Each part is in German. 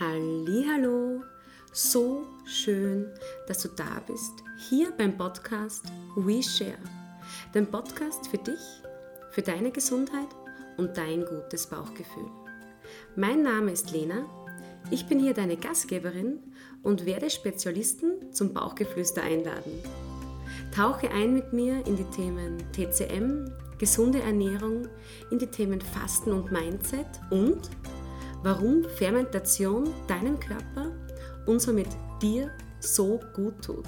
Hallo, so schön, dass du da bist, hier beim Podcast We Share. Den Podcast für dich, für deine Gesundheit und dein gutes Bauchgefühl. Mein Name ist Lena, ich bin hier deine Gastgeberin und werde Spezialisten zum Bauchgeflüster einladen. Tauche ein mit mir in die Themen TCM, gesunde Ernährung, in die Themen Fasten und Mindset und warum Fermentation deinem Körper und somit dir so gut tut.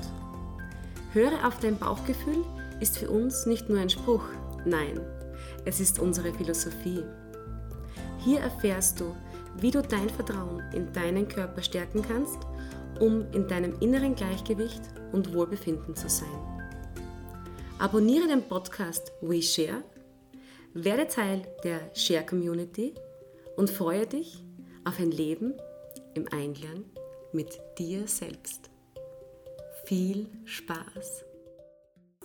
Höre auf dein Bauchgefühl ist für uns nicht nur ein Spruch, nein, es ist unsere Philosophie. Hier erfährst du, wie du dein Vertrauen in deinen Körper stärken kannst, um in deinem inneren Gleichgewicht und Wohlbefinden zu sein. Abonniere den Podcast WeShare, werde Teil der Share Community und freue dich auf ein Leben im Einklang mit dir selbst. Viel Spaß!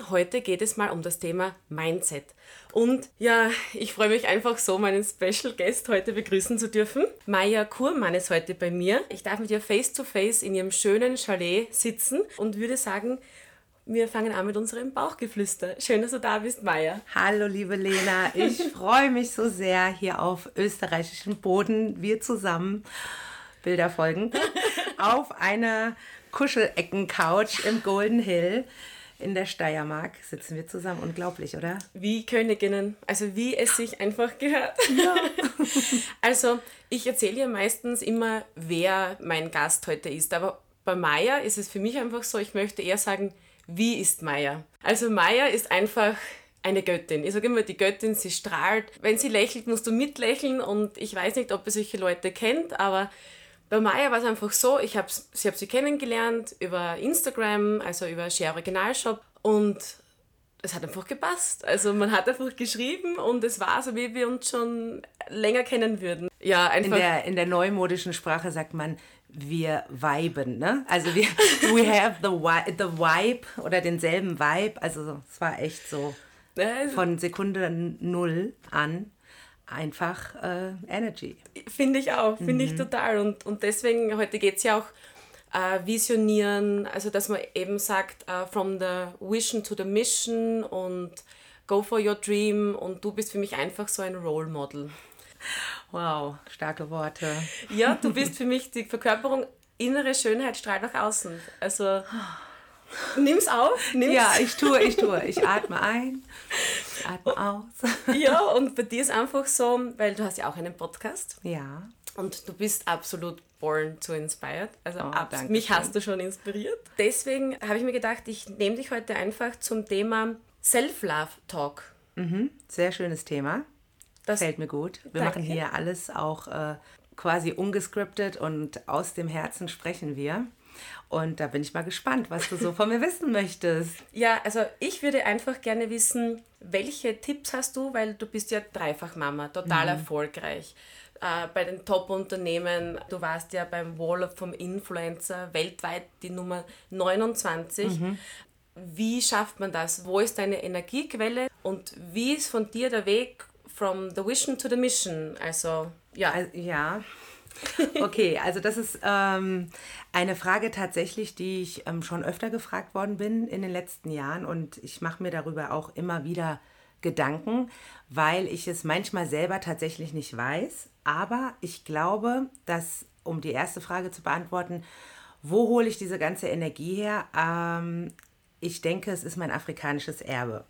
Heute geht es mal um das Thema Mindset. Und ja, ich freue mich einfach so, meinen Special Guest heute begrüßen zu dürfen. Maya Kurmann ist heute bei mir. Ich darf mit ihr face to face in ihrem schönen Chalet sitzen und würde sagen, wir fangen an mit unserem Bauchgeflüster. Schön, dass du da bist, Maya. Hallo, liebe Lena. Ich freue mich so sehr, hier auf österreichischem Boden, wir zusammen, Bilder folgen, auf einer Kuschelecken-Couch im Golden Hill in der Steiermark sitzen wir zusammen. Unglaublich, oder? Wie Königinnen. Also wie es sich einfach gehört. Ja. also ich erzähle ja meistens immer, wer mein Gast heute ist. Aber bei Maya ist es für mich einfach so, ich möchte eher sagen, wie ist Maya? Also Maya ist einfach eine Göttin. Ich sage immer, die Göttin, sie strahlt. Wenn sie lächelt, musst du mitlächeln und ich weiß nicht, ob ihr solche Leute kennt, aber bei Maya war es einfach so, ich habe sie, hab sie kennengelernt über Instagram, also über Share Originalshop und es hat einfach gepasst. Also man hat einfach geschrieben und es war so, wie wir uns schon länger kennen würden. Ja, einfach. In der, in der neumodischen Sprache sagt man, wir viben, ne? Also wir, we have the, the vibe oder denselben Vibe. Also es war echt so von Sekunde null an einfach äh, Energy. Finde ich auch, finde mhm. ich total. Und, und deswegen, heute geht es ja auch äh, visionieren, also dass man eben sagt, uh, from the vision to the mission und go for your dream und du bist für mich einfach so ein Role Model. Wow, starke Worte. Ja, du bist für mich die Verkörperung innere Schönheit strahlt nach außen. Also nimm's auf. Nimm's. Ja, ich tue, ich tue. Ich atme ein, ich atme aus. Ja, und bei dir ist einfach so, weil du hast ja auch einen Podcast. Ja. Und du bist absolut born to inspired. Also oh, mich schön. hast du schon inspiriert. Deswegen habe ich mir gedacht, ich nehme dich heute einfach zum Thema Self-Love Talk. Mhm, sehr schönes Thema. Das fällt mir gut. Wir danke. machen hier alles auch äh, quasi ungescriptet und aus dem Herzen sprechen wir. Und da bin ich mal gespannt, was du so von mir wissen möchtest. Ja, also ich würde einfach gerne wissen, welche Tipps hast du, weil du bist ja dreifach Mama, total mhm. erfolgreich. Äh, bei den Top-Unternehmen, du warst ja beim Wall of vom Influencer weltweit die Nummer 29. Mhm. Wie schafft man das? Wo ist deine Energiequelle? Und wie ist von dir der Weg from the vision to the mission? Also, ja. Also, ja. Okay, also das ist ähm, eine Frage tatsächlich, die ich ähm, schon öfter gefragt worden bin in den letzten Jahren und ich mache mir darüber auch immer wieder Gedanken, weil ich es manchmal selber tatsächlich nicht weiß. Aber ich glaube, dass, um die erste Frage zu beantworten, wo hole ich diese ganze Energie her? Ähm, ich denke, es ist mein afrikanisches Erbe.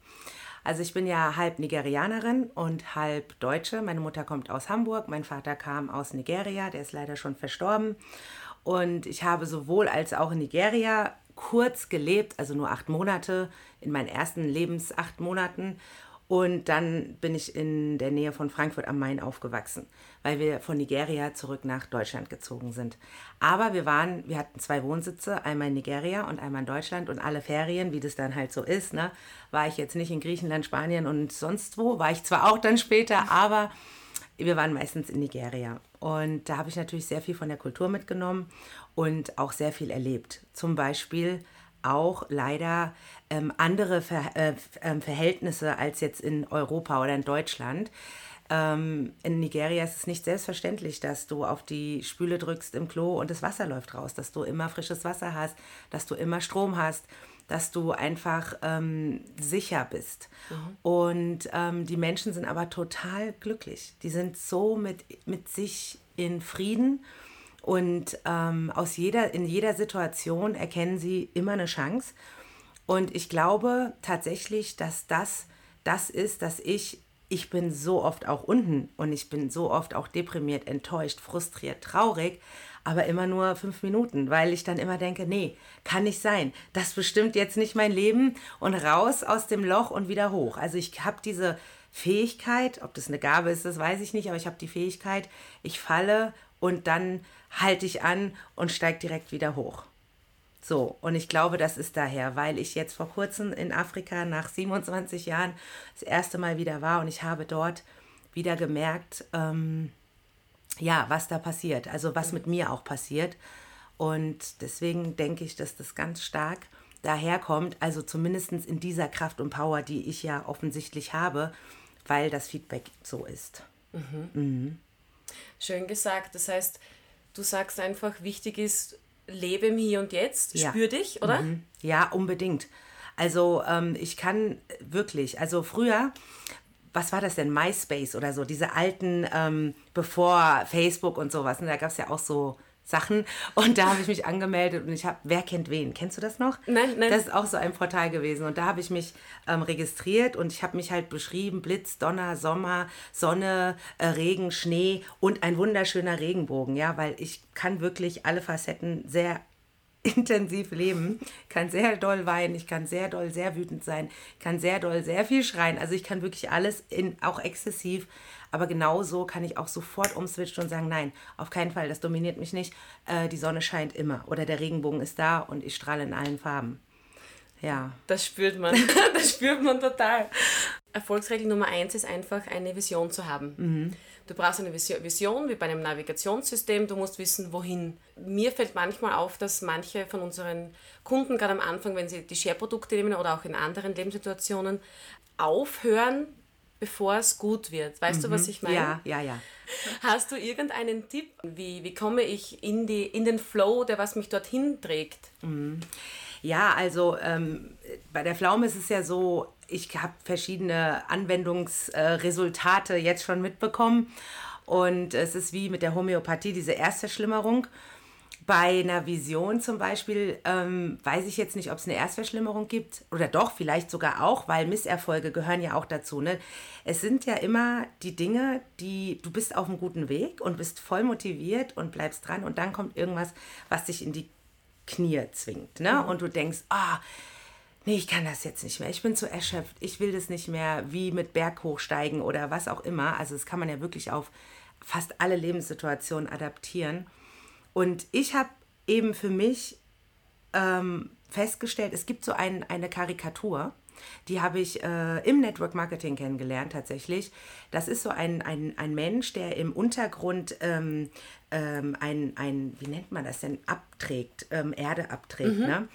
Also ich bin ja halb Nigerianerin und halb Deutsche. Meine Mutter kommt aus Hamburg, mein Vater kam aus Nigeria, der ist leider schon verstorben. Und ich habe sowohl als auch in Nigeria kurz gelebt, also nur acht Monate, in meinen ersten Lebens acht Monaten und dann bin ich in der Nähe von Frankfurt am Main aufgewachsen, weil wir von Nigeria zurück nach Deutschland gezogen sind. Aber wir waren, wir hatten zwei Wohnsitze, einmal in Nigeria und einmal in Deutschland und alle Ferien, wie das dann halt so ist, ne, war ich jetzt nicht in Griechenland, Spanien und sonst wo, war ich zwar auch dann später, aber wir waren meistens in Nigeria. Und da habe ich natürlich sehr viel von der Kultur mitgenommen und auch sehr viel erlebt. Zum Beispiel auch leider ähm, andere Ver äh, ähm, Verhältnisse als jetzt in Europa oder in Deutschland. Ähm, in Nigeria ist es nicht selbstverständlich, dass du auf die Spüle drückst im Klo und das Wasser läuft raus, dass du immer frisches Wasser hast, dass du immer Strom hast, dass du einfach ähm, sicher bist. Mhm. Und ähm, die Menschen sind aber total glücklich. Die sind so mit, mit sich in Frieden und ähm, aus jeder, in jeder Situation erkennen sie immer eine Chance. Und ich glaube tatsächlich, dass das das ist, dass ich ich bin so oft auch unten und ich bin so oft auch deprimiert, enttäuscht, frustriert, traurig, aber immer nur fünf Minuten, weil ich dann immer denke, nee, kann nicht sein. Das bestimmt jetzt nicht mein Leben und raus aus dem Loch und wieder hoch. Also ich habe diese Fähigkeit, ob das eine Gabe ist, das weiß ich nicht, aber ich habe die Fähigkeit, ich falle und dann halte ich an und steige direkt wieder hoch. So, und ich glaube, das ist daher, weil ich jetzt vor kurzem in Afrika nach 27 Jahren das erste Mal wieder war und ich habe dort wieder gemerkt, ähm, ja, was da passiert, also was mit mir auch passiert. Und deswegen denke ich, dass das ganz stark daherkommt, also zumindest in dieser Kraft und Power, die ich ja offensichtlich habe, weil das Feedback so ist. Mhm. Mhm. Schön gesagt. Das heißt, du sagst einfach, wichtig ist, lebe im Hier und Jetzt, ja. spür dich, oder? Mhm. Ja, unbedingt. Also ähm, ich kann wirklich, also früher, was war das denn, MySpace oder so, diese alten, ähm, bevor Facebook und sowas, ne, da gab es ja auch so Sachen. Und da habe ich mich angemeldet und ich habe, wer kennt wen? Kennst du das noch? Nein, nein. Das ist auch so ein Portal gewesen. Und da habe ich mich ähm, registriert und ich habe mich halt beschrieben: Blitz, Donner, Sommer, Sonne, äh, Regen, Schnee und ein wunderschöner Regenbogen. Ja, weil ich kann wirklich alle Facetten sehr intensiv leben, kann sehr doll weinen, ich kann sehr doll sehr wütend sein, kann sehr doll sehr viel schreien. Also ich kann wirklich alles in auch exzessiv aber genauso kann ich auch sofort umswitchen und sagen, nein, auf keinen Fall, das dominiert mich nicht. Äh, die Sonne scheint immer oder der Regenbogen ist da und ich strahle in allen Farben. Ja. Das spürt man. das spürt man total. Erfolgsregel Nummer eins ist einfach, eine Vision zu haben. Mhm. Du brauchst eine Vision, wie bei einem Navigationssystem. Du musst wissen, wohin. Mir fällt manchmal auf, dass manche von unseren Kunden, gerade am Anfang, wenn sie die Share-Produkte nehmen oder auch in anderen Lebenssituationen, aufhören, bevor es gut wird. Weißt mhm. du, was mhm. ich meine? Ja, ja, ja. Hast du irgendeinen Tipp? Wie, wie komme ich in, die, in den Flow, der was mich dorthin trägt? Mhm. Ja, also ähm, bei der Pflaume ist es ja so, ich habe verschiedene Anwendungsresultate jetzt schon mitbekommen. Und es ist wie mit der Homöopathie, diese Erstverschlimmerung. Bei einer Vision zum Beispiel ähm, weiß ich jetzt nicht, ob es eine Erstverschlimmerung gibt oder doch, vielleicht sogar auch, weil Misserfolge gehören ja auch dazu. Ne? Es sind ja immer die Dinge, die du bist auf einem guten Weg und bist voll motiviert und bleibst dran und dann kommt irgendwas, was dich in die Knie zwingt. Ne? Mhm. Und du denkst, ah, oh, nee, ich kann das jetzt nicht mehr, ich bin zu erschöpft, ich will das nicht mehr, wie mit Berg hochsteigen oder was auch immer. Also das kann man ja wirklich auf fast alle Lebenssituationen adaptieren. Und ich habe eben für mich ähm, festgestellt, es gibt so ein, eine Karikatur, die habe ich äh, im Network Marketing kennengelernt tatsächlich. Das ist so ein, ein, ein Mensch, der im Untergrund ähm, ähm, ein, ein, wie nennt man das denn, abträgt, ähm, Erde abträgt, mhm. ne?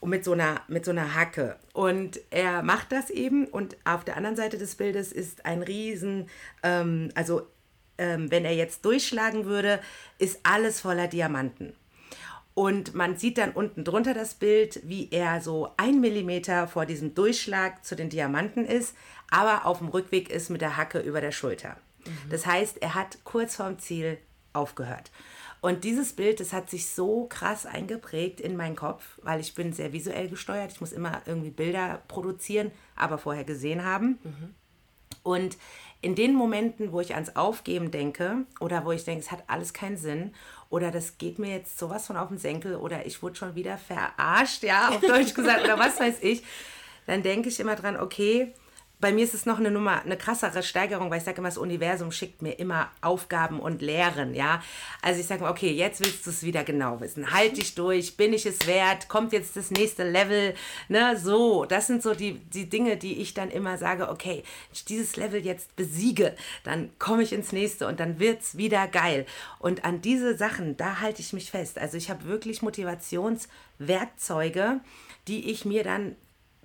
Und mit so, einer, mit so einer Hacke. Und er macht das eben und auf der anderen Seite des Bildes ist ein riesen, ähm, also ähm, wenn er jetzt durchschlagen würde, ist alles voller Diamanten. Und man sieht dann unten drunter das Bild, wie er so ein Millimeter vor diesem Durchschlag zu den Diamanten ist, aber auf dem Rückweg ist mit der Hacke über der Schulter. Mhm. Das heißt, er hat kurz vorm Ziel aufgehört. Und dieses Bild, das hat sich so krass eingeprägt in meinen Kopf, weil ich bin sehr visuell gesteuert. Ich muss immer irgendwie Bilder produzieren, aber vorher gesehen haben. Mhm. Und in den Momenten, wo ich ans Aufgeben denke oder wo ich denke, es hat alles keinen Sinn oder das geht mir jetzt sowas von auf den Senkel oder ich wurde schon wieder verarscht, ja, auf Deutsch gesagt oder was weiß ich, dann denke ich immer dran, okay, bei mir ist es noch eine Nummer, eine krassere Steigerung, weil ich sage immer, das Universum schickt mir immer Aufgaben und Lehren, ja. Also ich sage mal, okay, jetzt willst du es wieder genau wissen. Halt dich durch, bin ich es wert, kommt jetzt das nächste Level, ne, so. Das sind so die, die Dinge, die ich dann immer sage, okay, ich dieses Level jetzt besiege, dann komme ich ins nächste und dann wird es wieder geil. Und an diese Sachen, da halte ich mich fest. Also ich habe wirklich Motivationswerkzeuge, die ich mir dann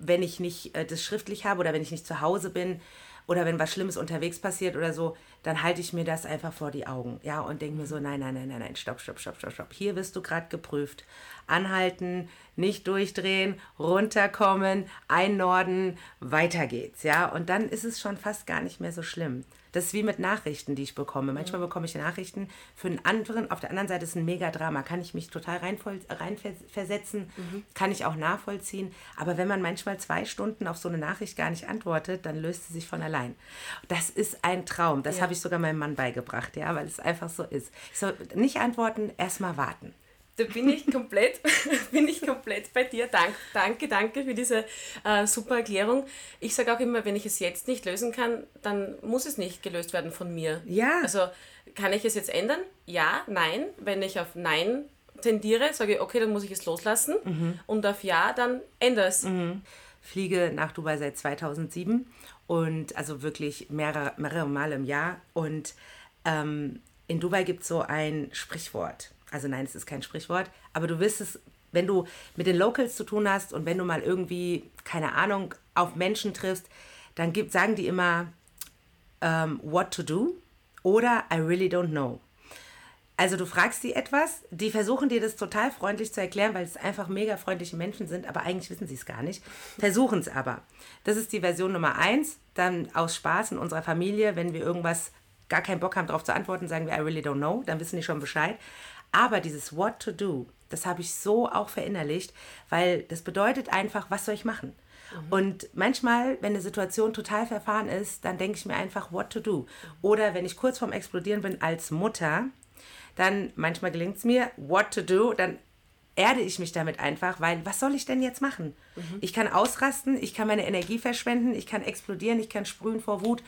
wenn ich nicht äh, das schriftlich habe oder wenn ich nicht zu Hause bin oder wenn was Schlimmes unterwegs passiert oder so, dann halte ich mir das einfach vor die Augen, ja, und denke mir so, nein, nein, nein, nein, nein, stopp, stopp, stopp, stopp, stopp. Hier wirst du gerade geprüft. Anhalten, nicht durchdrehen, runterkommen, einnorden, weiter geht's, ja. Und dann ist es schon fast gar nicht mehr so schlimm. Das ist wie mit Nachrichten, die ich bekomme. Manchmal bekomme ich Nachrichten für einen anderen, auf der anderen Seite ist ein Megadrama. Kann ich mich total reinversetzen, mhm. kann ich auch nachvollziehen. Aber wenn man manchmal zwei Stunden auf so eine Nachricht gar nicht antwortet, dann löst sie sich von allein. Das ist ein Traum. Das ja. habe ich sogar meinem Mann beigebracht, ja, weil es einfach so ist. Ich soll nicht antworten, erstmal warten. Da bin ich komplett, bin ich komplett bei dir. Dank, danke, danke für diese äh, super Erklärung. Ich sage auch immer, wenn ich es jetzt nicht lösen kann, dann muss es nicht gelöst werden von mir. Ja. Also kann ich es jetzt ändern? Ja, nein. Wenn ich auf Nein tendiere, sage ich, okay, dann muss ich es loslassen. Mhm. Und auf Ja, dann ändere es. Mhm. Fliege nach Dubai seit 2007 und also wirklich mehrere, mehrere Mal im Jahr. Und ähm, in Dubai gibt es so ein Sprichwort also nein, es ist kein Sprichwort, aber du wirst es, wenn du mit den Locals zu tun hast und wenn du mal irgendwie, keine Ahnung, auf Menschen triffst, dann gibt, sagen die immer, um, ähm, what to do oder I really don't know. Also du fragst sie etwas, die versuchen dir das total freundlich zu erklären, weil es einfach mega freundliche Menschen sind, aber eigentlich wissen sie es gar nicht. Versuchen es aber. Das ist die Version Nummer eins. Dann aus Spaß in unserer Familie, wenn wir irgendwas gar keinen Bock haben, darauf zu antworten, sagen wir I really don't know, dann wissen die schon Bescheid. Aber dieses What to do, das habe ich so auch verinnerlicht, weil das bedeutet einfach, was soll ich machen? Mhm. Und manchmal, wenn eine Situation total verfahren ist, dann denke ich mir einfach, what to do. Oder wenn ich kurz vorm Explodieren bin als Mutter, dann manchmal gelingt es mir, what to do, dann erde ich mich damit einfach, weil was soll ich denn jetzt machen? Mhm. Ich kann ausrasten, ich kann meine Energie verschwenden, ich kann explodieren, ich kann sprühen vor Wut.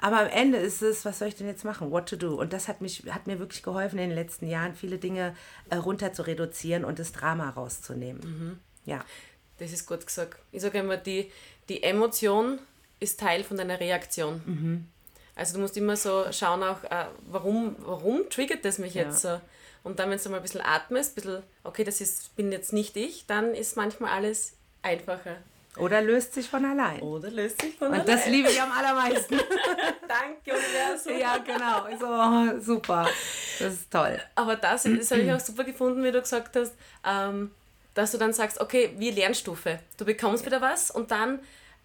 Aber am Ende ist es, was soll ich denn jetzt machen? What to do? Und das hat, mich, hat mir wirklich geholfen in den letzten Jahren, viele Dinge äh, runter zu reduzieren und das Drama rauszunehmen. Mhm. Ja. Das ist gut gesagt. Ich sage immer, die, die Emotion ist Teil von deiner Reaktion. Mhm. Also du musst immer so schauen auch, äh, warum, warum triggert das mich ja. jetzt so? Und dann, wenn du mal ein bisschen atmest, ein bisschen, okay, das ist, bin jetzt nicht ich, dann ist manchmal alles einfacher. Oder löst sich von allein. Oder löst sich von Und allein. Und das liebe ich am allermeisten. Danke, Universum. Ja, genau. So, super. Das ist toll. Aber das, das habe ich auch super gefunden, wie du gesagt hast, ähm, dass du dann sagst, okay, wie Lernstufe. Du bekommst wieder was und dann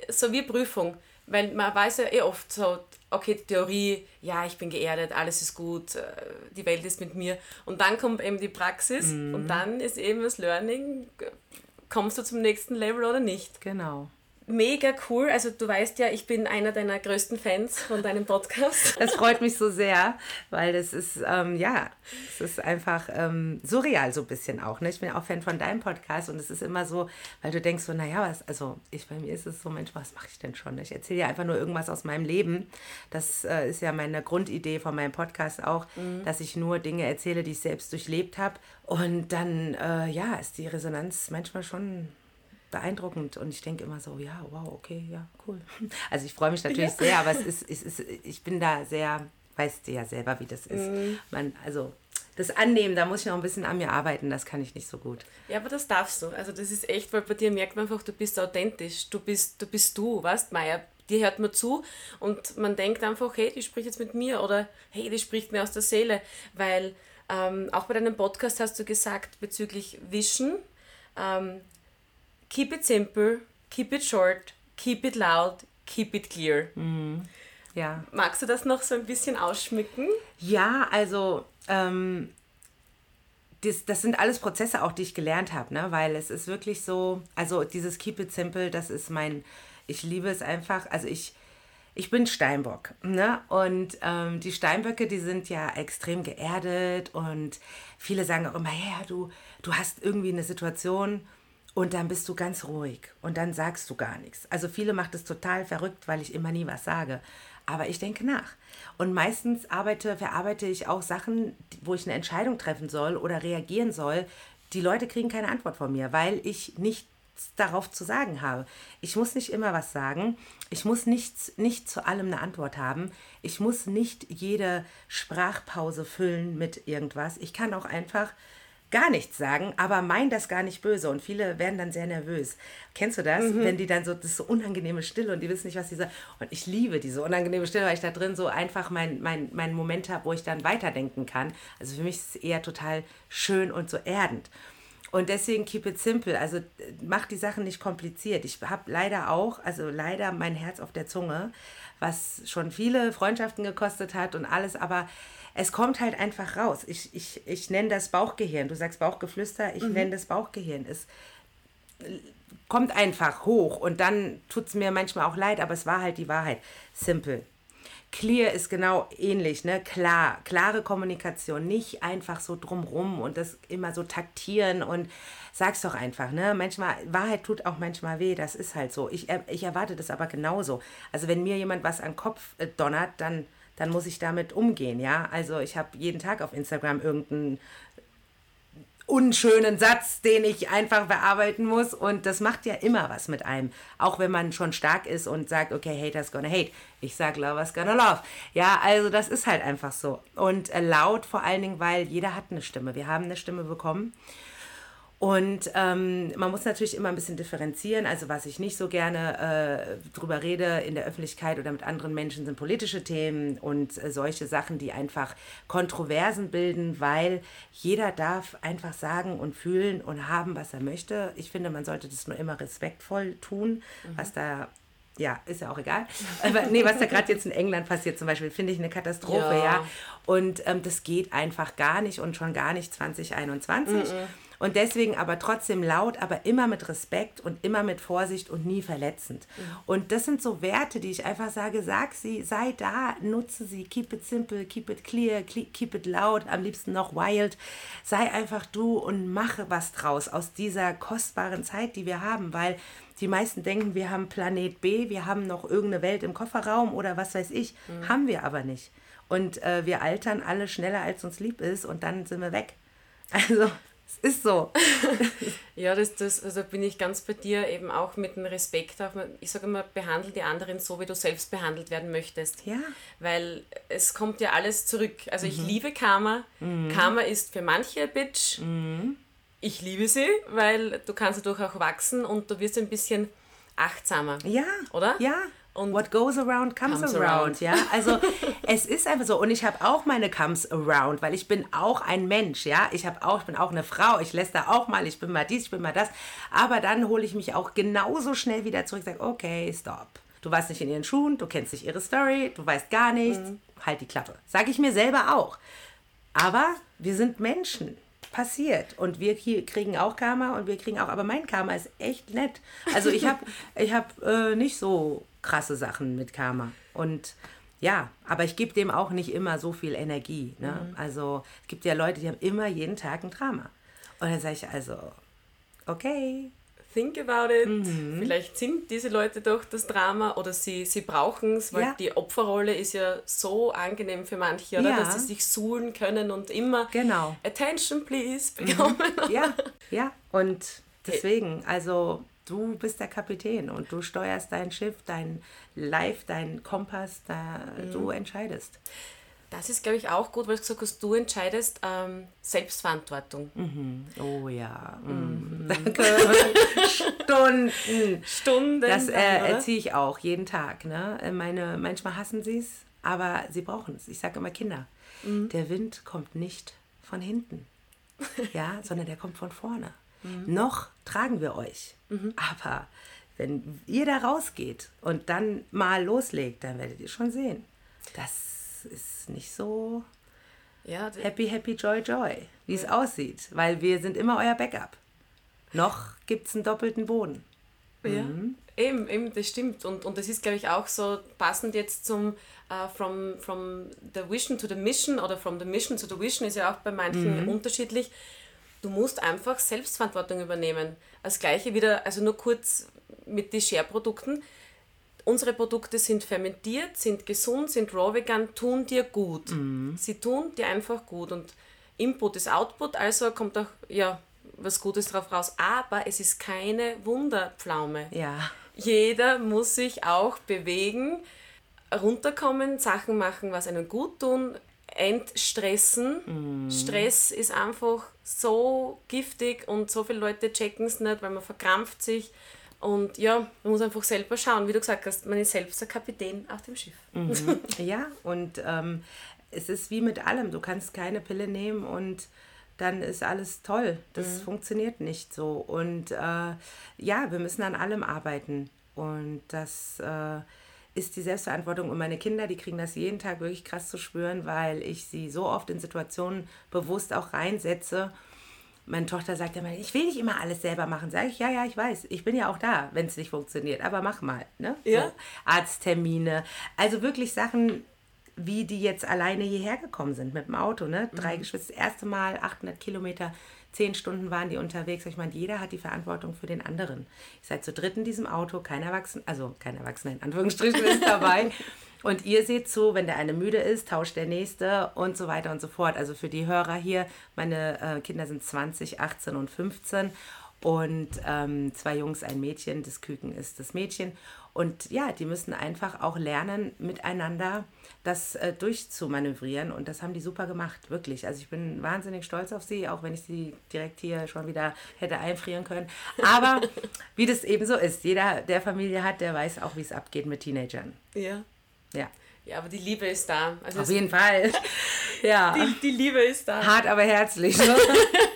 so wie Prüfung. Weil man weiß ja eh oft so, okay, Theorie, ja, ich bin geerdet, alles ist gut, äh, die Welt ist mit mir. Und dann kommt eben die Praxis mhm. und dann ist eben das Learning, kommst du zum nächsten Level oder nicht. Genau. Mega cool. Also du weißt ja, ich bin einer deiner größten Fans von deinem Podcast. Das freut mich so sehr, weil das ist, ähm, ja, es ist einfach ähm, surreal so ein bisschen auch. Ne? Ich bin auch Fan von deinem Podcast und es ist immer so, weil du denkst so, naja, was, also ich, bei mir ist es so, Mensch, was mache ich denn schon? Ich erzähle ja einfach nur irgendwas aus meinem Leben. Das äh, ist ja meine Grundidee von meinem Podcast auch, mhm. dass ich nur Dinge erzähle, die ich selbst durchlebt habe. Und dann, äh, ja, ist die Resonanz manchmal schon beeindruckend und ich denke immer so, ja, wow, okay, ja, cool. Also ich freue mich natürlich ja. sehr, aber es ist, es ist, ich bin da sehr, weißt du ja selber, wie das ist. Mhm. Man, also das Annehmen, da muss ich noch ein bisschen an mir arbeiten, das kann ich nicht so gut. Ja, aber das darfst du. Also das ist echt, weil bei dir merkt man einfach, du bist authentisch, du bist du, bist du weißt, Meier, dir hört man zu und man denkt einfach, hey, die spricht jetzt mit mir oder hey, die spricht mir aus der Seele, weil ähm, auch bei deinem Podcast hast du gesagt bezüglich Vision, ähm, keep it simple, keep it short, keep it loud, keep it clear. Mhm. Ja. Magst du das noch so ein bisschen ausschmücken? Ja, also ähm, das, das sind alles Prozesse auch, die ich gelernt habe, ne? weil es ist wirklich so, also dieses Keep it simple, das ist mein, ich liebe es einfach, also ich, ich bin Steinbock. Ne? Und ähm, die Steinböcke, die sind ja extrem geerdet und viele sagen auch immer, ja, du, du hast irgendwie eine Situation und dann bist du ganz ruhig und dann sagst du gar nichts. Also viele macht es total verrückt, weil ich immer nie was sage. Aber ich denke nach. Und meistens arbeite, verarbeite ich auch Sachen, wo ich eine Entscheidung treffen soll oder reagieren soll. Die Leute kriegen keine Antwort von mir, weil ich nichts darauf zu sagen habe. Ich muss nicht immer was sagen. Ich muss nicht, nicht zu allem eine Antwort haben. Ich muss nicht jede Sprachpause füllen mit irgendwas. Ich kann auch einfach gar nichts sagen, aber meinen das gar nicht böse und viele werden dann sehr nervös. Kennst du das? Mhm. Wenn die dann so, das ist so unangenehme Stille und die wissen nicht, was sie sagen. Und ich liebe diese unangenehme Stille, weil ich da drin so einfach meinen mein, mein Moment habe, wo ich dann weiterdenken kann. Also für mich ist es eher total schön und so erdend. Und deswegen keep it simple. Also mach die Sachen nicht kompliziert. Ich habe leider auch, also leider mein Herz auf der Zunge, was schon viele Freundschaften gekostet hat und alles, aber es kommt halt einfach raus. Ich, ich, ich nenne das Bauchgehirn. Du sagst Bauchgeflüster, ich mhm. nenne das Bauchgehirn. Es kommt einfach hoch und dann tut es mir manchmal auch leid, aber es war halt die Wahrheit. Simple. Clear ist genau ähnlich, ne? Klar, klare Kommunikation, nicht einfach so drumrum und das immer so taktieren und sag's doch einfach, ne? Manchmal, Wahrheit tut auch manchmal weh, das ist halt so. Ich, ich erwarte das aber genauso. Also wenn mir jemand was an den Kopf äh, donnert, dann dann muss ich damit umgehen, ja. Also ich habe jeden Tag auf Instagram irgendeinen unschönen Satz, den ich einfach bearbeiten muss. Und das macht ja immer was mit einem. Auch wenn man schon stark ist und sagt, okay, haters gonna hate. Ich sag lovers gonna love. Ja, also das ist halt einfach so. Und äh, laut vor allen Dingen, weil jeder hat eine Stimme. Wir haben eine Stimme bekommen. Und ähm, man muss natürlich immer ein bisschen differenzieren. Also was ich nicht so gerne äh, drüber rede in der Öffentlichkeit oder mit anderen Menschen sind politische Themen und äh, solche Sachen, die einfach Kontroversen bilden, weil jeder darf einfach sagen und fühlen und haben, was er möchte. Ich finde, man sollte das nur immer respektvoll tun, mhm. was da ja, ist ja auch egal. Aber nee, was da gerade jetzt in England passiert zum Beispiel, finde ich eine Katastrophe, ja. ja. Und ähm, das geht einfach gar nicht und schon gar nicht 2021. Mhm. Und deswegen aber trotzdem laut, aber immer mit Respekt und immer mit Vorsicht und nie verletzend. Mhm. Und das sind so Werte, die ich einfach sage, sag sie, sei da, nutze sie, keep it simple, keep it clear, keep it loud, am liebsten noch wild. Sei einfach du und mache was draus aus dieser kostbaren Zeit, die wir haben, weil die meisten denken, wir haben Planet B, wir haben noch irgendeine Welt im Kofferraum oder was weiß ich. Mhm. Haben wir aber nicht. Und äh, wir altern alle schneller, als uns lieb ist und dann sind wir weg. Also es ist so. ja, das, das, also bin ich ganz bei dir, eben auch mit dem Respekt. Auf, ich sage immer, behandle die anderen so, wie du selbst behandelt werden möchtest. Ja. Weil es kommt ja alles zurück. Also mhm. ich liebe Karma. Mhm. Karma ist für manche ein Bitch. Mhm. Ich liebe sie, weil du kannst dadurch auch wachsen und du wirst ein bisschen achtsamer. Ja. Oder? Ja. Und What goes around comes, comes around. around. Ja, also es ist einfach so. Und ich habe auch meine comes around, weil ich bin auch ein Mensch. Ja, ich habe auch, ich bin auch eine Frau. Ich lässt da auch mal. Ich bin mal dies, ich bin mal das. Aber dann hole ich mich auch genauso schnell wieder zurück. Sage, okay, stop. Du warst nicht in ihren Schuhen, du kennst nicht ihre Story, du weißt gar nichts. Mhm. Halt die Klappe. Sage ich mir selber auch. Aber wir sind Menschen passiert und wir kriegen auch Karma und wir kriegen auch, aber mein Karma ist echt nett. Also ich habe ich hab, äh, nicht so krasse Sachen mit Karma. Und ja, aber ich gebe dem auch nicht immer so viel Energie. Ne? Mhm. Also es gibt ja Leute, die haben immer jeden Tag ein Drama. Und dann sage ich also, okay. Think about it. Mhm. Vielleicht sind diese Leute doch das Drama oder sie, sie brauchen es, weil ja. die Opferrolle ist ja so angenehm für manche, oder? Ja. Dass sie sich suhlen können und immer genau. Attention, please bekommen. Mhm. Ja, ja. Und deswegen, also Du bist der Kapitän und du steuerst dein Schiff, dein Life, dein Kompass, da, mhm. du entscheidest. Das ist, glaube ich, auch gut, weil du gesagt hast, du entscheidest ähm, Selbstverantwortung. Mhm. Oh ja. Mhm. Stunden. Stunden. Das äh, erziehe ich auch jeden Tag. Ne? Meine, manchmal hassen sie es, aber sie brauchen es. Ich sage immer Kinder, mhm. der Wind kommt nicht von hinten, ja, sondern der kommt von vorne. Mhm. Noch tragen wir euch. Mhm. Aber wenn ihr da rausgeht und dann mal loslegt, dann werdet ihr schon sehen. Das ist nicht so ja, happy, happy, joy, joy, wie ja. es aussieht. Weil wir sind immer euer Backup. Noch gibt es einen doppelten Boden. Ja, mhm. eben, eben, das stimmt. Und, und das ist, glaube ich, auch so passend jetzt zum uh, from, from the vision to the mission oder from the mission to the vision ist ja auch bei manchen mhm. unterschiedlich du musst einfach Selbstverantwortung übernehmen. Das gleiche wieder, also nur kurz mit den Share-Produkten. Unsere Produkte sind fermentiert, sind gesund, sind raw vegan, tun dir gut. Mhm. Sie tun dir einfach gut und Input ist Output, also kommt auch ja, was Gutes drauf raus. Aber es ist keine Wunderpflaume. Ja. Jeder muss sich auch bewegen, runterkommen, Sachen machen, was einem gut tun, entstressen. Mm. Stress ist einfach so giftig und so viele Leute checken es nicht, weil man verkrampft sich. Und ja, man muss einfach selber schauen. Wie du gesagt hast, man ist selbst der Kapitän auf dem Schiff. Mhm. Ja, und ähm, es ist wie mit allem. Du kannst keine Pille nehmen und dann ist alles toll. Das mhm. funktioniert nicht so. Und äh, ja, wir müssen an allem arbeiten. Und das äh, ist die Selbstverantwortung. Und meine Kinder, die kriegen das jeden Tag wirklich krass zu spüren, weil ich sie so oft in Situationen bewusst auch reinsetze. Meine Tochter sagt immer, ich will nicht immer alles selber machen. Sage ich, ja, ja, ich weiß, ich bin ja auch da, wenn es nicht funktioniert, aber mach mal. Ne? Ja. So, Arzttermine, also wirklich Sachen, wie die jetzt alleine hierher gekommen sind mit dem Auto. Ne? Drei mhm. Geschwister, das erste Mal 800 Kilometer, zehn Stunden waren die unterwegs. Ich meine, jeder hat die Verantwortung für den anderen. Ihr seid zu dritt in diesem Auto, kein Erwachsener, also kein Erwachsener in Anführungsstrichen ist dabei. Und ihr seht zu, wenn der eine müde ist, tauscht der nächste und so weiter und so fort. Also für die Hörer hier, meine äh, Kinder sind 20, 18 und 15 und ähm, zwei Jungs, ein Mädchen. Das Küken ist das Mädchen. Und ja, die müssen einfach auch lernen, miteinander das äh, durchzumanövrieren. Und das haben die super gemacht, wirklich. Also ich bin wahnsinnig stolz auf sie, auch wenn ich sie direkt hier schon wieder hätte einfrieren können. Aber wie das eben so ist, jeder, der Familie hat, der weiß auch, wie es abgeht mit Teenagern. Ja. Ja. Ja, aber die Liebe ist da. Also auf jeden Fall. ja. Die, die Liebe ist da. Hart, aber herzlich.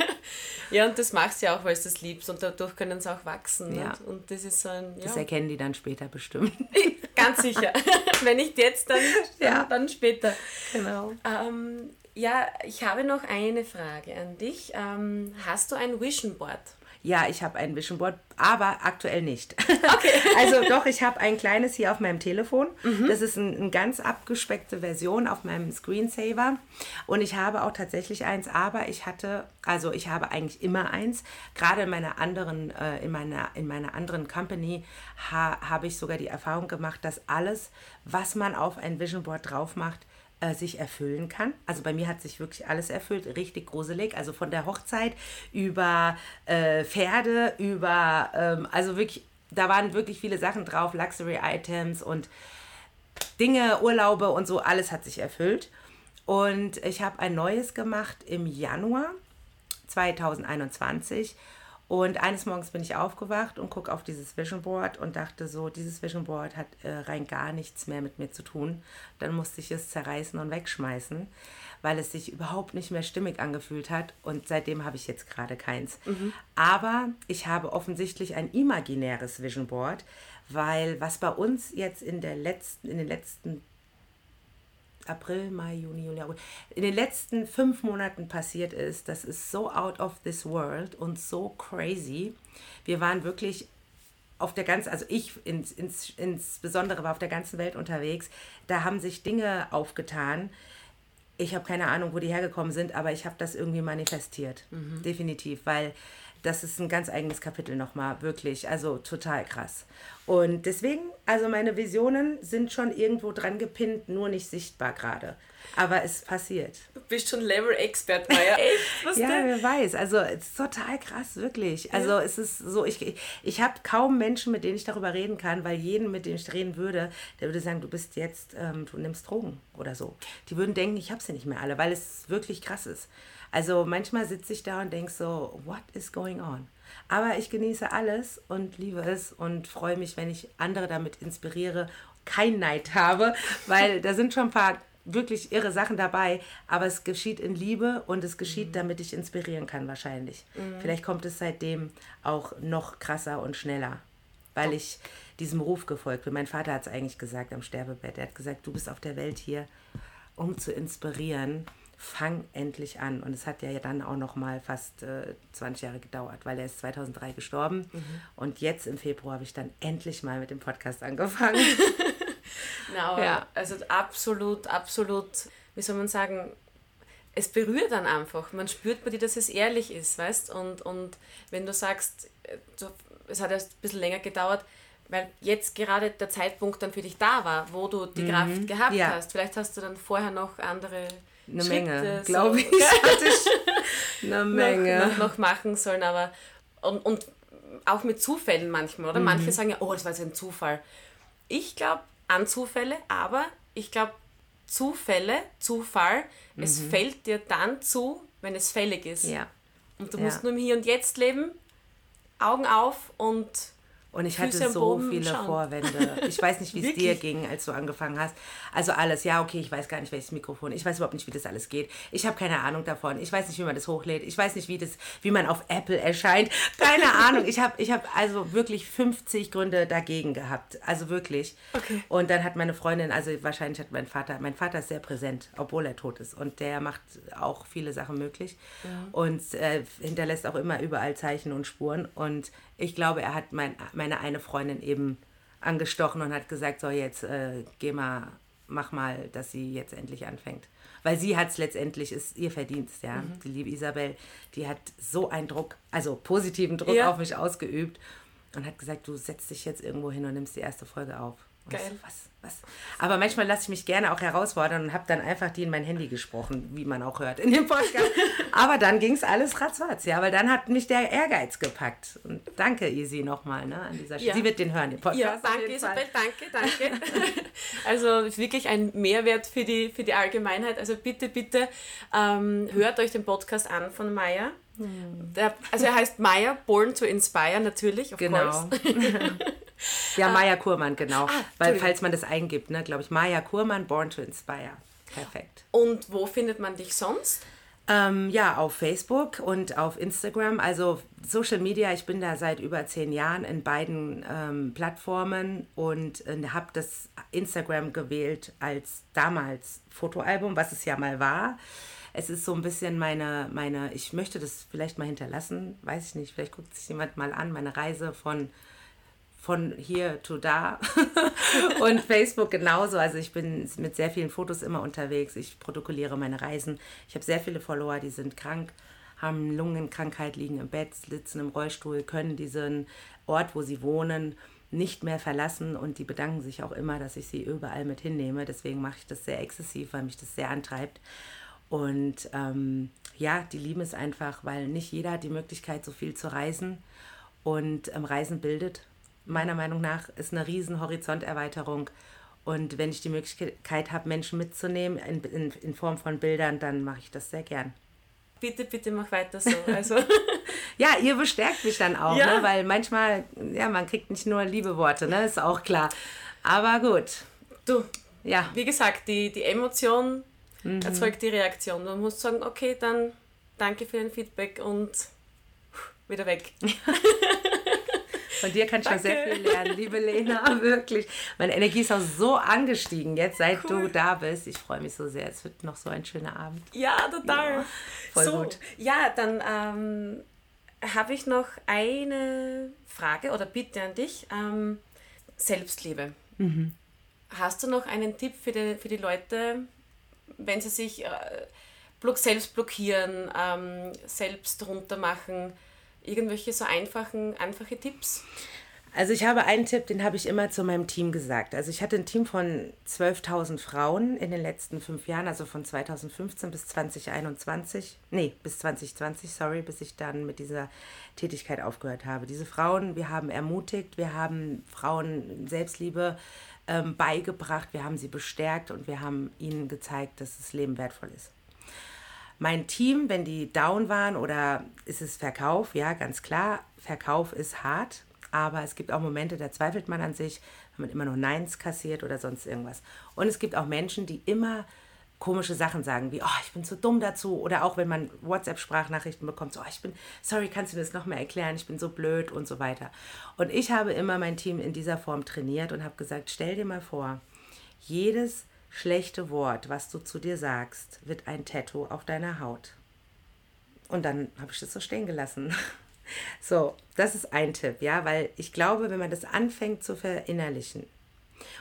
Ja, und das machst du ja auch, weil du es liebst und dadurch können sie auch wachsen. Ja. Und, und das ist so ein. Ja. Das erkennen die dann später bestimmt. Ganz sicher. Wenn nicht jetzt, dann, dann, ja. dann später. Genau. Ähm, ja, ich habe noch eine Frage an dich. Ähm, hast du ein Vision Board? Ja, ich habe ein Vision Board, aber aktuell nicht. Okay. also doch, ich habe ein kleines hier auf meinem Telefon. Mhm. Das ist eine ein ganz abgespeckte Version auf meinem Screensaver. Und ich habe auch tatsächlich eins, aber ich hatte, also ich habe eigentlich immer eins. Gerade in meiner anderen, äh, in meiner, in meiner anderen Company ha, habe ich sogar die Erfahrung gemacht, dass alles, was man auf ein Vision Board drauf macht, äh, sich erfüllen kann. Also bei mir hat sich wirklich alles erfüllt, richtig gruselig. Also von der Hochzeit über äh, Pferde, über, ähm, also wirklich, da waren wirklich viele Sachen drauf, Luxury-Items und Dinge, Urlaube und so, alles hat sich erfüllt. Und ich habe ein neues gemacht im Januar 2021 und eines Morgens bin ich aufgewacht und gucke auf dieses Vision Board und dachte so, dieses Vision Board hat äh, rein gar nichts mehr mit mir zu tun. Dann musste ich es zerreißen und wegschmeißen, weil es sich überhaupt nicht mehr stimmig angefühlt hat. Und seitdem habe ich jetzt gerade keins. Mhm. Aber ich habe offensichtlich ein imaginäres Vision Board, weil was bei uns jetzt in, der letzten, in den letzten April, Mai, Juni, Juli, August, in den letzten fünf Monaten passiert ist, das ist so out of this world und so crazy. Wir waren wirklich auf der ganzen, also ich ins, ins, insbesondere war auf der ganzen Welt unterwegs. Da haben sich Dinge aufgetan. Ich habe keine Ahnung, wo die hergekommen sind, aber ich habe das irgendwie manifestiert. Mhm. Definitiv, weil das ist ein ganz eigenes Kapitel nochmal, wirklich. Also total krass. Und deswegen, also meine Visionen sind schon irgendwo dran gepinnt, nur nicht sichtbar gerade. Aber es passiert. Du bist schon Level-Expert, Maya. Echt? ja, denn? wer weiß. Also es ist total krass, wirklich. Also ja. es ist so, ich, ich habe kaum Menschen, mit denen ich darüber reden kann, weil jeden, mit dem ich reden würde, der würde sagen, du bist jetzt, ähm, du nimmst Drogen oder so. Die würden denken, ich habe sie nicht mehr alle, weil es wirklich krass ist. Also manchmal sitze ich da und denke so, what is going on? Aber ich genieße alles und liebe es und freue mich, wenn ich andere damit inspiriere, kein Neid habe, weil da sind schon ein paar wirklich irre Sachen dabei, aber es geschieht in Liebe und es geschieht, mhm. damit ich inspirieren kann wahrscheinlich. Mhm. Vielleicht kommt es seitdem auch noch krasser und schneller, weil oh. ich diesem Ruf gefolgt bin. Mein Vater hat es eigentlich gesagt am Sterbebett. Er hat gesagt, du bist auf der Welt hier, um zu inspirieren fang endlich an. Und es hat ja dann auch noch mal fast äh, 20 Jahre gedauert, weil er ist 2003 gestorben. Mhm. Und jetzt im Februar habe ich dann endlich mal mit dem Podcast angefangen. Na, no, ja. Also absolut, absolut, wie soll man sagen, es berührt dann einfach. Man spürt bei dir, dass es ehrlich ist, weißt und Und wenn du sagst, äh, es hat erst ein bisschen länger gedauert, weil jetzt gerade der Zeitpunkt dann für dich da war, wo du die mhm. Kraft gehabt ja. hast. Vielleicht hast du dann vorher noch andere eine Menge, glaube ich. Hatte ich eine Menge. Noch, noch, noch, machen sollen, aber und, und auch mit Zufällen manchmal, oder? Mhm. Manche sagen ja, oh, das war jetzt ein Zufall. Ich glaube an Zufälle, aber ich glaube, Zufälle, Zufall, mhm. es fällt dir dann zu, wenn es fällig ist. Ja. Und du Ja. musst nur im Hier und Jetzt leben, Augen auf und Und ich Füße hatte so Boden viele schauen. Vorwände. Ich weiß nicht, wie es dir ging, als du angefangen hast. Also alles, ja, okay, ich weiß gar nicht, welches Mikrofon. Ich weiß überhaupt nicht, wie das alles geht. Ich habe keine Ahnung davon. Ich weiß nicht, wie man das hochlädt. Ich weiß nicht, wie, das, wie man auf Apple erscheint. Keine Ahnung. Ich habe ich hab also wirklich 50 Gründe dagegen gehabt. Also wirklich. Okay. Und dann hat meine Freundin, also wahrscheinlich hat mein Vater, mein Vater ist sehr präsent, obwohl er tot ist. Und der macht auch viele Sachen möglich. Und äh, hinterlässt auch immer überall Zeichen und Spuren. Und ich glaube, er hat mein, meine eine Freundin eben angestochen und hat gesagt, so jetzt äh, geh mal, mach mal, dass sie jetzt endlich anfängt. Weil sie hat es letztendlich, ist ihr Verdienst, ja. Mhm. Die liebe Isabel, die hat so einen Druck, also positiven Druck Ja. auf mich ausgeübt und hat gesagt, du setzt dich jetzt irgendwo hin und nimmst die erste Folge auf. Und Geil. So, was, was? Aber manchmal lasse ich mich gerne auch herausfordern und habe dann einfach die in mein Handy gesprochen, wie man auch hört in dem Podcast. Aber dann ging es alles ratzfatz, ja, weil dann hat mich der Ehrgeiz gepackt. Und danke, Easy, nochmal ne, an dieser Stelle. Ja. Sie wird den hören, den Podcast. Ja, danke. Isabel, danke, danke. also wirklich ein Mehrwert für die, für die Allgemeinheit. Also bitte, bitte ähm, hört euch den Podcast an von Maya. Hm. Der, also er heißt Maya, Born to Inspire natürlich, of Genau. course. ja, Maya Kurmann, genau. Weil, Ah. Entschuldigung. falls man das eingibt, ne, glaube ich, Maya Kurmann, Born to Inspire. Perfekt. Und wo findet man dich sonst? Ähm, ja, auf Facebook und auf Instagram. Also Social Media, ich bin da seit über zehn Jahren in beiden ähm, Plattformen und äh, habe das Instagram gewählt als damals Fotoalbum, was es ja mal war. Es ist so ein bisschen meine, meine, ich möchte das vielleicht mal hinterlassen, weiß ich nicht, vielleicht guckt sich jemand mal an, meine Reise von von hier to da und Facebook genauso. Also ich bin mit sehr vielen Fotos immer unterwegs. Ich protokolliere meine Reisen. Ich habe sehr viele Follower, die sind krank, haben Lungenkrankheit, liegen im Bett, sitzen im Rollstuhl, können diesen Ort, wo sie wohnen, nicht mehr verlassen und die bedanken sich auch immer, dass ich sie überall mit hinnehme. Deswegen mache ich das sehr exzessiv, weil mich das sehr antreibt. Und ähm, ja, die lieben es einfach, weil nicht jeder hat die Möglichkeit, so viel zu reisen. Und ähm, Reisen bildet, meiner Meinung nach, ist eine riesen Horizonterweiterung. Und wenn ich die Möglichkeit habe, Menschen mitzunehmen in, in, in Form von Bildern, dann mache ich das sehr gern. Bitte, bitte mach weiter so. Also Ja, ihr bestärkt mich dann auch, Ja. ne? weil manchmal, ja, man kriegt nicht nur liebe Worte, ne? ist auch klar. Aber gut, du, ja, wie gesagt, die, die Emotion Mhm. erzeugt die Reaktion. Du musst sagen, okay, dann danke für dein Feedback und wieder weg. Von dir kann ich schon sehr Danke. viel lernen, liebe Lena, wirklich. Meine Energie ist auch so angestiegen jetzt, seit Cool. du da bist. Ich freue mich so sehr. Es wird noch so ein schöner Abend. Ja, total. Ja, voll so, gut. Ja, dann ähm, habe ich noch eine Frage oder Bitte an dich. Ähm, Selbstliebe. Mhm. Hast du noch einen Tipp für die, für die Leute, wenn sie sich äh, selbst blockieren, ähm, selbst runtermachen? Irgendwelche so einfachen, einfache Tipps? Also ich habe einen Tipp, den habe ich immer zu meinem Team gesagt. Also ich hatte ein Team von 12.000 Frauen in den letzten fünf Jahren, also von 2015 bis 2021, nee, bis 2020, sorry, bis ich dann mit dieser Tätigkeit aufgehört habe. Diese Frauen, wir haben ermutigt, wir haben Frauen Selbstliebe ähm, beigebracht, wir haben sie bestärkt und wir haben ihnen gezeigt, dass das Leben wertvoll ist mein Team, wenn die down waren oder ist es Verkauf, ja, ganz klar, Verkauf ist hart, aber es gibt auch Momente, da zweifelt man an sich, wenn man immer nur Neins kassiert oder sonst irgendwas. Und es gibt auch Menschen, die immer komische Sachen sagen, wie, oh, ich bin zu dumm dazu. Oder auch wenn man WhatsApp-Sprachnachrichten bekommt, so, oh, ich bin, sorry, kannst du mir das nochmal erklären, ich bin so blöd und so weiter. Und ich habe immer mein Team in dieser Form trainiert und habe gesagt, stell dir mal vor, jedes schlechte Wort, was du zu dir sagst, wird ein Tattoo auf deiner Haut. Und dann habe ich das so stehen gelassen. So, das ist ein Tipp, ja, weil ich glaube, wenn man das anfängt zu verinnerlichen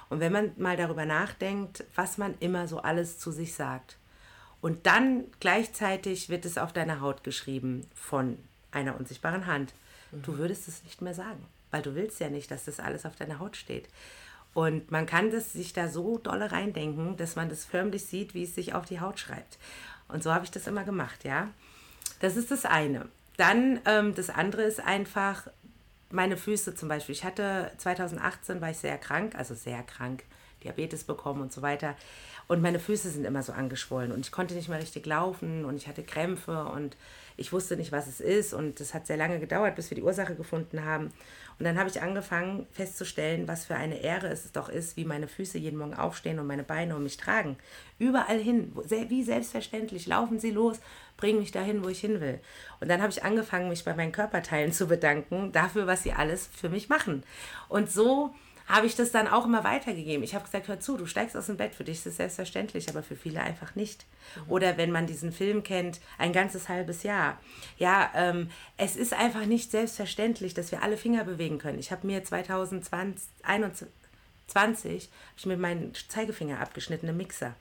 und wenn man mal darüber nachdenkt, was man immer so alles zu sich sagt und dann gleichzeitig wird es auf deiner Haut geschrieben von einer unsichtbaren Hand, du würdest es nicht mehr sagen, weil du willst ja nicht, dass das alles auf deiner Haut steht. Und man kann das sich da so dolle reindenken, dass man das förmlich sieht, wie es sich auf die Haut schreibt. Und so habe ich das immer gemacht, ja. Das ist das eine. Dann ähm, das andere ist einfach meine Füße zum Beispiel. Ich hatte 2018 war ich sehr krank, also sehr krank, Diabetes bekommen und so weiter. Und meine Füße sind immer so angeschwollen und ich konnte nicht mehr richtig laufen und ich hatte Krämpfe und ich wusste nicht, was es ist und es hat sehr lange gedauert, bis wir die Ursache gefunden haben. Und dann habe ich angefangen festzustellen, was für eine Ehre es doch ist, wie meine Füße jeden Morgen aufstehen und meine Beine um mich tragen. Überall hin, wie selbstverständlich, laufen sie los, bringen mich dahin, wo ich hin will. Und dann habe ich angefangen, mich bei meinen Körperteilen zu bedanken dafür, was sie alles für mich machen. Und so habe ich das dann auch immer weitergegeben. Ich habe gesagt, hör zu, du steigst aus dem Bett, für dich ist es selbstverständlich, aber für viele einfach nicht. Mhm. Oder wenn man diesen Film kennt, ein ganzes halbes Jahr. Ja, ähm, es ist einfach nicht selbstverständlich, dass wir alle Finger bewegen können. Ich habe mir 2020, 20, ich mir meinen Zeigefinger abgeschnitten im Mixer.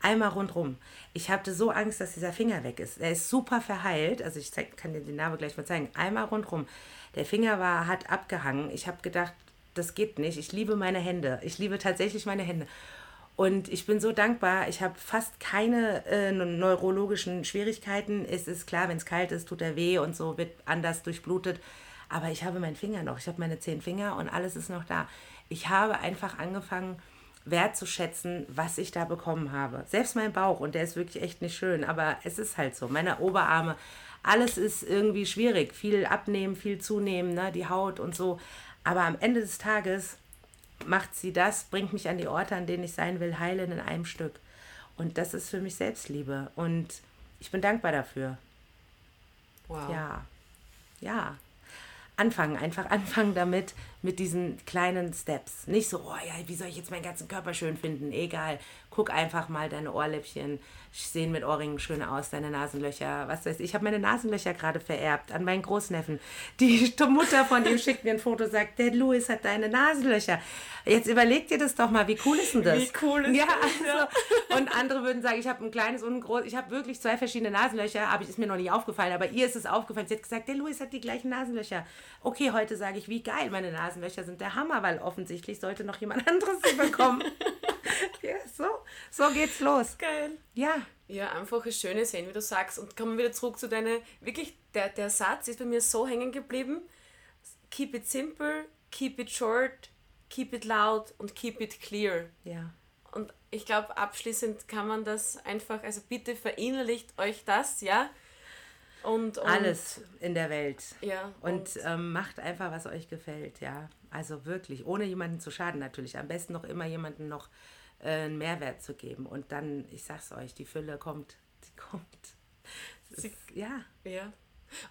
Einmal rundrum. Ich hatte so Angst, dass dieser Finger weg ist. Er ist super verheilt. Also ich zeig, kann dir den Namen gleich mal zeigen. Einmal rundrum. Der Finger war, hat abgehangen. Ich habe gedacht, das geht nicht. Ich liebe meine Hände. Ich liebe tatsächlich meine Hände. Und ich bin so dankbar. Ich habe fast keine äh, neurologischen Schwierigkeiten. Es ist klar, wenn es kalt ist, tut er weh und so wird anders durchblutet. Aber ich habe meinen Finger noch. Ich habe meine zehn Finger und alles ist noch da. Ich habe einfach angefangen, wertzuschätzen, was ich da bekommen habe. Selbst mein Bauch, und der ist wirklich echt nicht schön, aber es ist halt so. Meine Oberarme, alles ist irgendwie schwierig. Viel abnehmen, viel zunehmen, ne? die Haut und so. Aber am Ende des Tages macht sie das, bringt mich an die Orte, an denen ich sein will, heilen in einem Stück. Und das ist für mich Selbstliebe. Und ich bin dankbar dafür. Wow. Ja. Ja. Anfangen, einfach anfangen damit, mit diesen kleinen Steps. Nicht so, oh ja, wie soll ich jetzt meinen ganzen Körper schön finden? Egal. Guck einfach mal deine Ohrläppchen sehen mit Ohrringen schön aus, deine Nasenlöcher. Was weiß ich. Ich habe meine Nasenlöcher gerade vererbt an meinen Großneffen. Die Mutter von ihm schickt mir ein Foto, sagt, der Louis hat deine Nasenlöcher. Jetzt überleg dir das doch mal, wie cool ist denn das? Wie cool ist ja, das? Also, und andere würden sagen, ich habe ein kleines und ein großes, ich habe wirklich zwei verschiedene Nasenlöcher, aber ist mir noch nie aufgefallen, aber ihr ist es aufgefallen. Sie hat gesagt, der Louis hat die gleichen Nasenlöcher. Okay, heute sage ich, wie geil, meine Nasenlöcher sind der Hammer, weil offensichtlich sollte noch jemand anderes sie bekommen. ja, so, so geht's los. Geil. Ja. Ja, einfach ein schönes sehen, wie du sagst. Und kommen wir wieder zurück zu deiner, wirklich, der, der Satz ist bei mir so hängen geblieben. Keep it simple, keep it short, keep it loud und keep it clear. Ja. Und ich glaube, abschließend kann man das einfach, also bitte verinnerlicht euch das, ja. Und, und Alles in der Welt. Ja. Und, und ähm, macht einfach, was euch gefällt, ja. Also wirklich, ohne jemanden zu schaden natürlich. Am besten noch immer jemanden noch äh, einen Mehrwert zu geben. Und dann, ich sag's euch, die Fülle kommt. Die kommt. Sie, ist, ja. Ja.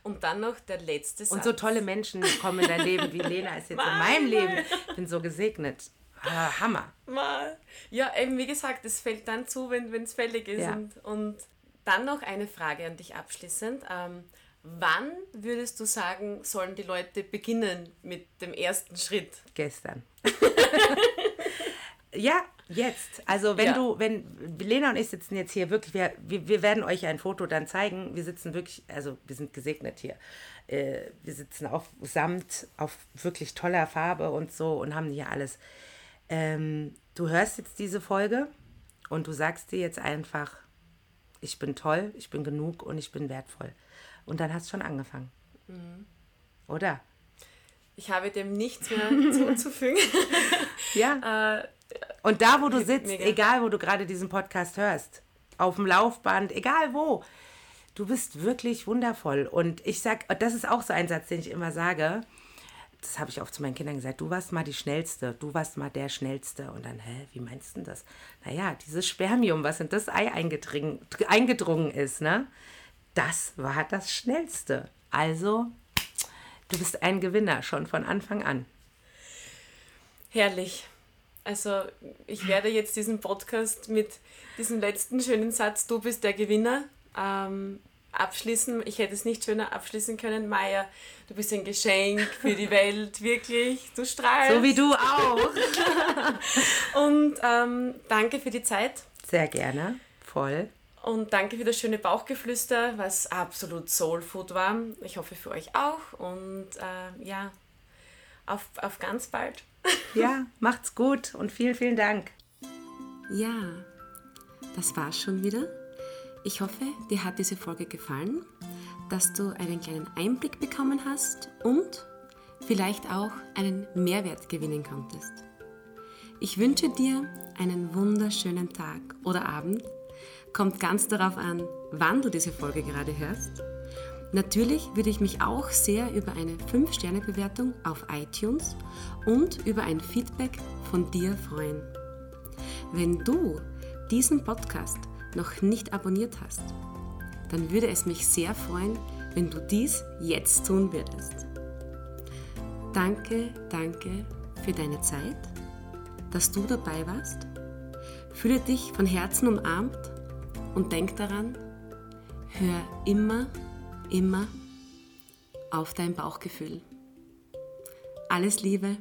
Und dann noch der letzte Satz. Und so tolle Menschen kommen in dein Leben, wie Lena ist jetzt in meinem Leben. Ich bin so gesegnet. Ah, Hammer. Mal. Ja, eben wie gesagt, es fällt dann zu, wenn es fällig ist. Ja. Und, und dann noch eine Frage an dich abschließend. Ähm, wann würdest du sagen, sollen die Leute beginnen mit dem ersten Schritt? Gestern. ja, Jetzt. Also wenn ja. du, wenn Lena und ich sitzen jetzt hier wirklich, wir, wir, wir, werden euch ein Foto dann zeigen. Wir sitzen wirklich, also wir sind gesegnet hier. Äh, wir sitzen auf Samt, auf wirklich toller Farbe und so und haben hier alles. Ähm, du hörst jetzt diese Folge und du sagst dir jetzt einfach, ich bin toll, ich bin genug und ich bin wertvoll. Und dann hast du schon angefangen. Mhm. Oder? Ich habe dem nichts mehr zuzufügen. ja. äh, und da, wo du sitzt, Mega. egal wo du gerade diesen Podcast hörst, auf dem Laufband, egal wo, du bist wirklich wundervoll. Und ich sag, das ist auch so ein Satz, den ich immer sage. Das habe ich auch zu meinen Kindern gesagt. Du warst mal die Schnellste. Du warst mal der Schnellste. Und dann, hä, wie meinst du das? Naja, dieses Spermium, was in das Ei eingedrungen, eingedrungen ist, ne? Das war das Schnellste. Also, du bist ein Gewinner schon von Anfang an. Herrlich. Also ich werde jetzt diesen Podcast mit diesem letzten schönen Satz, du bist der Gewinner, ähm, abschließen. Ich hätte es nicht schöner abschließen können. Maya, du bist ein Geschenk für die Welt, wirklich. Du strahlst. So wie du auch. Und ähm, danke für die Zeit. Sehr gerne, voll. Und danke für das schöne Bauchgeflüster, was absolut Soulfood war. Ich hoffe für euch auch. Und äh, ja, auf, auf ganz bald. Ja, macht's gut und vielen, vielen Dank. Ja, das war's schon wieder. Ich hoffe, dir hat diese Folge gefallen, dass du einen kleinen Einblick bekommen hast und vielleicht auch einen Mehrwert gewinnen konntest. Ich wünsche dir einen wunderschönen Tag oder Abend. Kommt ganz darauf an, wann du diese Folge gerade hörst. Natürlich würde ich mich auch sehr über eine 5-Sterne-Bewertung auf iTunes und über ein Feedback von dir freuen. Wenn du diesen Podcast noch nicht abonniert hast, dann würde es mich sehr freuen, wenn du dies jetzt tun würdest. Danke, danke für deine Zeit, dass du dabei warst. Fühle dich von Herzen umarmt und denk daran, hör immer, immer auf dein Bauchgefühl. Alles Liebe,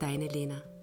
deine Lena.